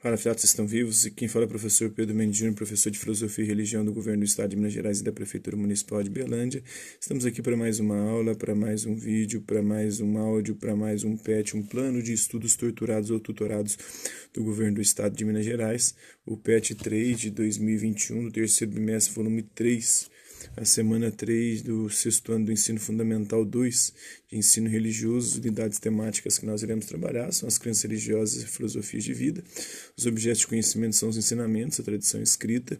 Fala, fiatos estão vivos? E quem fala é o professor Pedro Mendes Júnior, professor de Filosofia e Religião do Governo do Estado de Minas Gerais e da Prefeitura Municipal de Belândia. Estamos aqui para mais uma aula, para mais um vídeo, para mais um áudio, para mais um PET, um plano de estudos torturados ou tutorados do Governo do Estado de Minas Gerais, o PET 3 de 2021, do terceiro bimestre, volume 3 a semana 3 do sexto ano do ensino fundamental 2 de ensino religioso, unidades temáticas que nós iremos trabalhar são as crenças religiosas e filosofias de vida. Os objetos de conhecimento são os ensinamentos, a tradição escrita.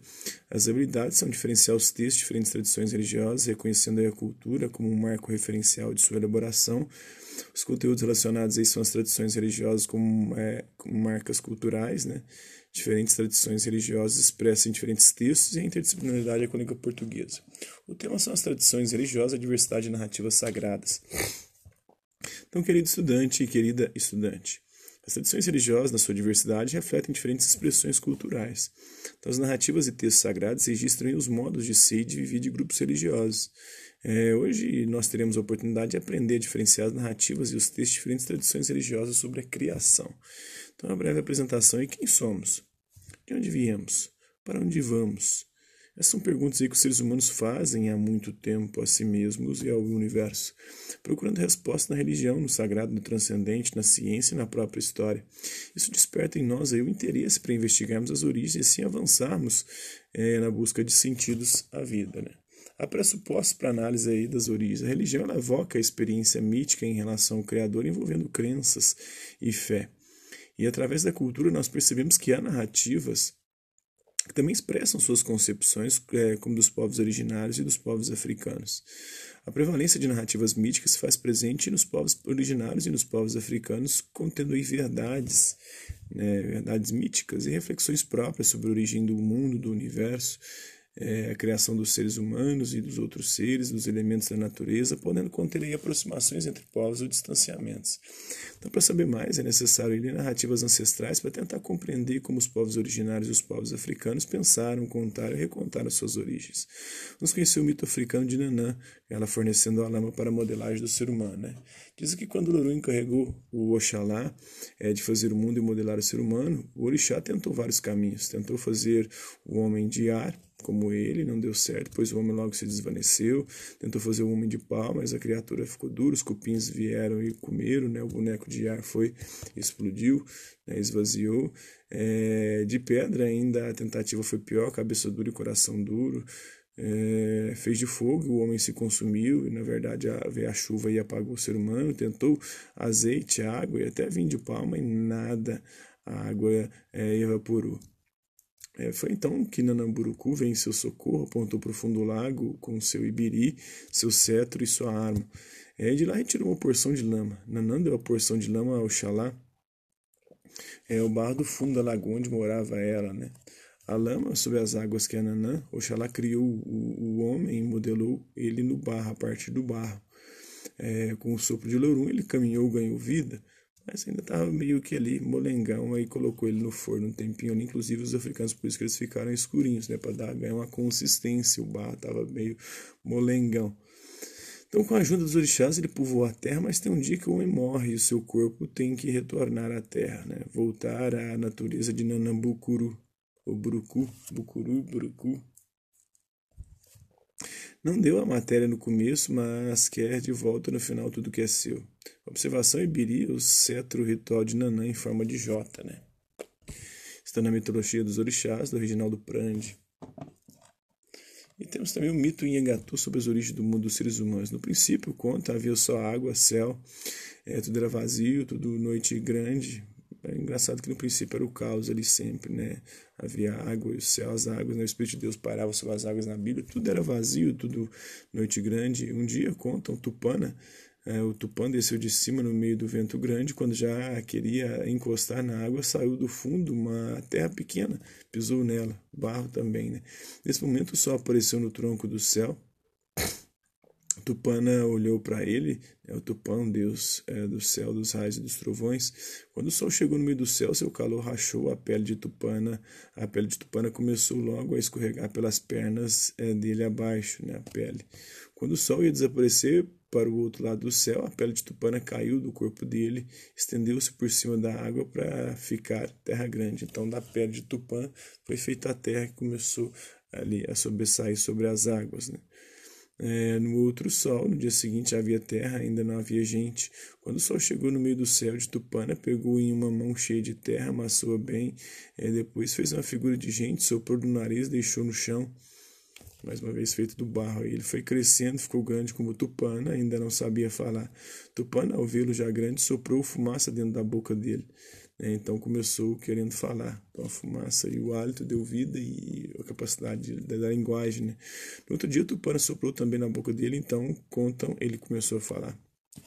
As habilidades são diferenciar os textos de diferentes tradições religiosas, reconhecendo a cultura como um marco referencial de sua elaboração. Os conteúdos relacionados aí são as tradições religiosas como, é, como marcas culturais, né? Diferentes tradições religiosas expressas em diferentes textos e a interdisciplinaridade com a língua portuguesa. O tema são as tradições religiosas e a diversidade de narrativas sagradas. Então, querido estudante e querida estudante, as tradições religiosas, na sua diversidade, refletem diferentes expressões culturais. Então, as narrativas e textos sagrados registram os modos de ser e de viver de grupos religiosos. É, hoje nós teremos a oportunidade de aprender a diferenciar as narrativas e os textos de diferentes tradições religiosas sobre a criação. Então, uma breve apresentação e quem somos? De onde viemos? Para onde vamos? Essas são perguntas que os seres humanos fazem há muito tempo a si mesmos e ao universo, procurando resposta na religião, no sagrado, no transcendente, na ciência e na própria história. Isso desperta em nós aí o interesse para investigarmos as origens e assim avançarmos é, na busca de sentidos à vida. Né? Há pressupostos para análise aí das origens. A religião ela evoca a experiência mítica em relação ao Criador envolvendo crenças e fé. E através da cultura nós percebemos que há narrativas que também expressam suas concepções, é, como dos povos originários e dos povos africanos. A prevalência de narrativas míticas se faz presente nos povos originários e nos povos africanos, contendo aí verdades, né, verdades míticas e reflexões próprias sobre a origem do mundo, do universo, é, a criação dos seres humanos e dos outros seres, dos elementos da natureza, podendo conter aí aproximações entre povos ou distanciamentos. Então, para saber mais, é necessário ler narrativas ancestrais para tentar compreender como os povos originários e os povos africanos pensaram, contaram e recontaram suas origens. Vamos conhecer o mito africano de Nanã, ela fornecendo a lama para a modelagem do ser humano. Né? Diz que quando Loru encarregou o Oxalá é, de fazer o mundo e modelar o ser humano, o Orixá tentou vários caminhos. Tentou fazer o homem de ar, como ele, não deu certo, pois o homem logo se desvaneceu, tentou fazer o homem de pau, mas a criatura ficou dura, os cupins vieram e comeram, né? o boneco de ar foi, explodiu, né? esvaziou. É, de pedra ainda a tentativa foi pior, cabeça dura e coração duro, é, fez de fogo, o homem se consumiu, e na verdade a, veio a chuva e apagou o ser humano, tentou azeite, água e até vinho de palma e nada, a água é, evaporou. É, foi então que Nanamburucu veio em seu socorro, apontou para o fundo do lago com seu ibiri, seu cetro e sua arma. É, de lá retirou uma porção de lama. Nanã deu a porção de lama ao Xalá, é, o barro do fundo da lagoa onde morava ela. Né? A lama sobre as águas que é Nanã, Oxalá criou o, o homem e modelou ele no barro, a partir do barro. É, com o sopro de Lorum, ele caminhou, ganhou vida mas ainda estava meio que ali molengão, aí colocou ele no forno um tempinho ali, inclusive os africanos, por isso que eles ficaram escurinhos, né, para dar ganhar uma consistência, o barro estava meio molengão. Então, com a ajuda dos orixás, ele povoou a terra, mas tem um dia que o homem morre e o seu corpo tem que retornar à terra, né? voltar à natureza de Nanambucuru, ou Burucu, Bucuru, Burucu, não deu a matéria no começo, mas quer de volta no final tudo que é seu. Observação Ibiri, o cetro ritual de Nanã em forma de J, né? Está na mitologia dos orixás, do Reginaldo Prandi. E temos também o mito em Engatu sobre as origens do mundo dos seres humanos. No princípio, conta, havia só água, céu, é, tudo era vazio, tudo noite grande, é engraçado que no princípio era o caos ali sempre, né? Havia água o céu, as águas, né? o Espírito de Deus parava sobre as águas na Bíblia, tudo era vazio, tudo noite grande. Um dia, contam, Tupana, é, o Tupã desceu de cima no meio do vento grande, quando já queria encostar na água, saiu do fundo uma terra pequena, pisou nela, barro também, né? Nesse momento o sol apareceu no tronco do céu, Tupana olhou para ele, é o Tupã, deus é, do céu, dos raios e dos trovões. Quando o sol chegou no meio do céu, seu calor rachou a pele de Tupana. A pele de Tupana começou logo a escorregar pelas pernas é, dele abaixo, né, a pele. Quando o sol ia desaparecer, para o outro lado do céu, a pele de Tupana caiu do corpo dele, estendeu-se por cima da água para ficar terra grande. Então, da pele de Tupã foi feita a terra que começou ali a sobressair sobre as águas. Né? É, no outro sol, no dia seguinte havia terra, ainda não havia gente. Quando o sol chegou no meio do céu de Tupana, pegou em uma mão cheia de terra, amassou bem, é, depois fez uma figura de gente, soprou do nariz, deixou no chão mais uma vez feito do barro. Ele foi crescendo, ficou grande como Tupana, ainda não sabia falar. Tupana, ao vê-lo já grande, soprou fumaça dentro da boca dele. Né? Então começou querendo falar. Então a fumaça e o hálito deu vida e a capacidade da linguagem. Né? No outro dia, Tupana soprou também na boca dele, então contam, ele começou a falar.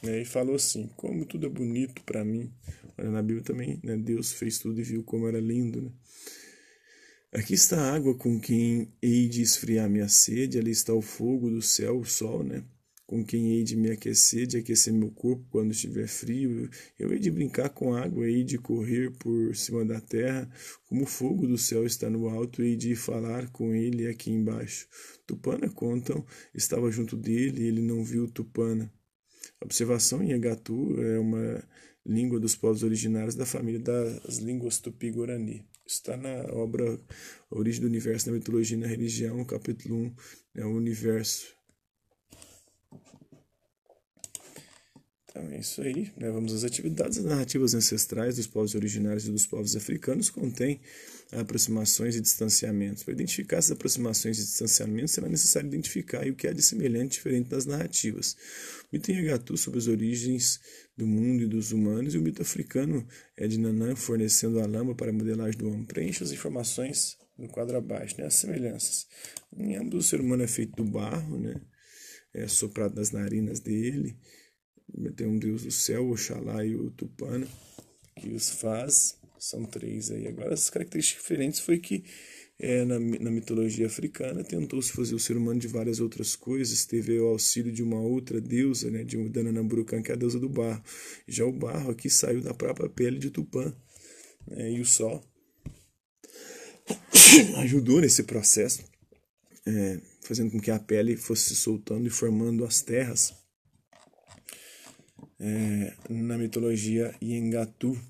Né? E falou assim: Como tudo é bonito para mim. Olha, na Bíblia também, né? Deus fez tudo e viu como era lindo. Né? Aqui está a água com quem hei de esfriar minha sede, ali está o fogo do céu, o sol, né? Com quem hei de me aquecer, de aquecer meu corpo quando estiver frio. Eu hei de brincar com água, hei de correr por cima da terra, como o fogo do céu está no alto, hei de falar com ele aqui embaixo. Tupana, contam, estava junto dele e ele não viu Tupana. observação em Agatu é uma língua dos povos originários da família das línguas tupi-guarani. Está na obra Origem do Universo na Mitologia e na Religião, capítulo 1, é o universo. Então é isso aí. Né? Vamos às atividades. As narrativas ancestrais dos povos originários e dos povos africanos contêm aproximações e distanciamentos. Para identificar essas aproximações e distanciamentos, será necessário identificar o que há de semelhante e diferente das narrativas. O mito em Agatu sobre as origens do mundo e dos humanos, e o mito africano é de Nanã fornecendo a lama para a modelagem do homem. Preencha as informações no quadro abaixo, né? as semelhanças. Em ambos, o ser humano é feito do barro, né? é soprado nas narinas dele. Tem um deus do céu, Oxalá e o Tupana, que os faz. São três aí. Agora, as características diferentes foi que é, na, na mitologia africana, tentou-se fazer o ser humano de várias outras coisas, teve o auxílio de uma outra deusa, né, de Dananamburucan, que é a deusa do barro. Já o barro aqui saiu da própria pele de Tupã, né, e o sol ajudou nesse processo, é, fazendo com que a pele fosse se soltando e formando as terras. É, na mitologia Yengatu,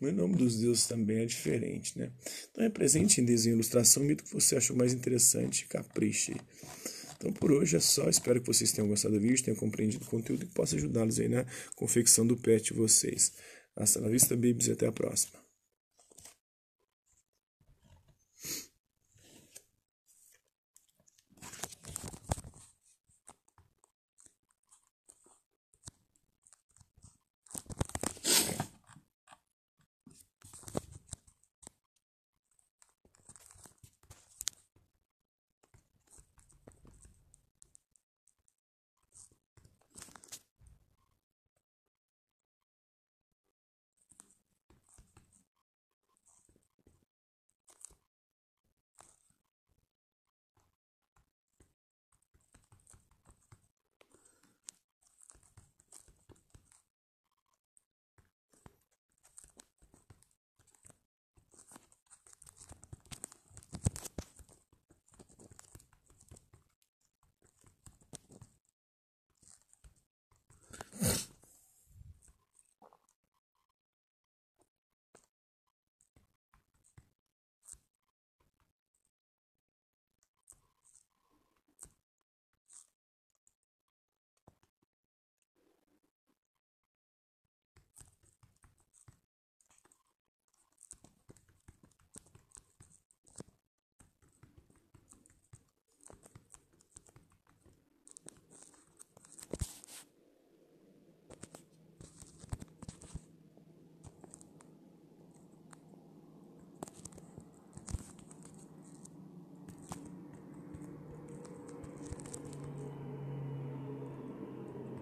o nome dos deuses também é diferente, né? Então represente em desenho ilustração o mito que você achou mais interessante, capriche. Então por hoje é só, espero que vocês tenham gostado do vídeo, tenham compreendido o conteúdo e possa ajudá-los aí na confecção do pet de vocês. Hasta la vista, babies, e até a próxima.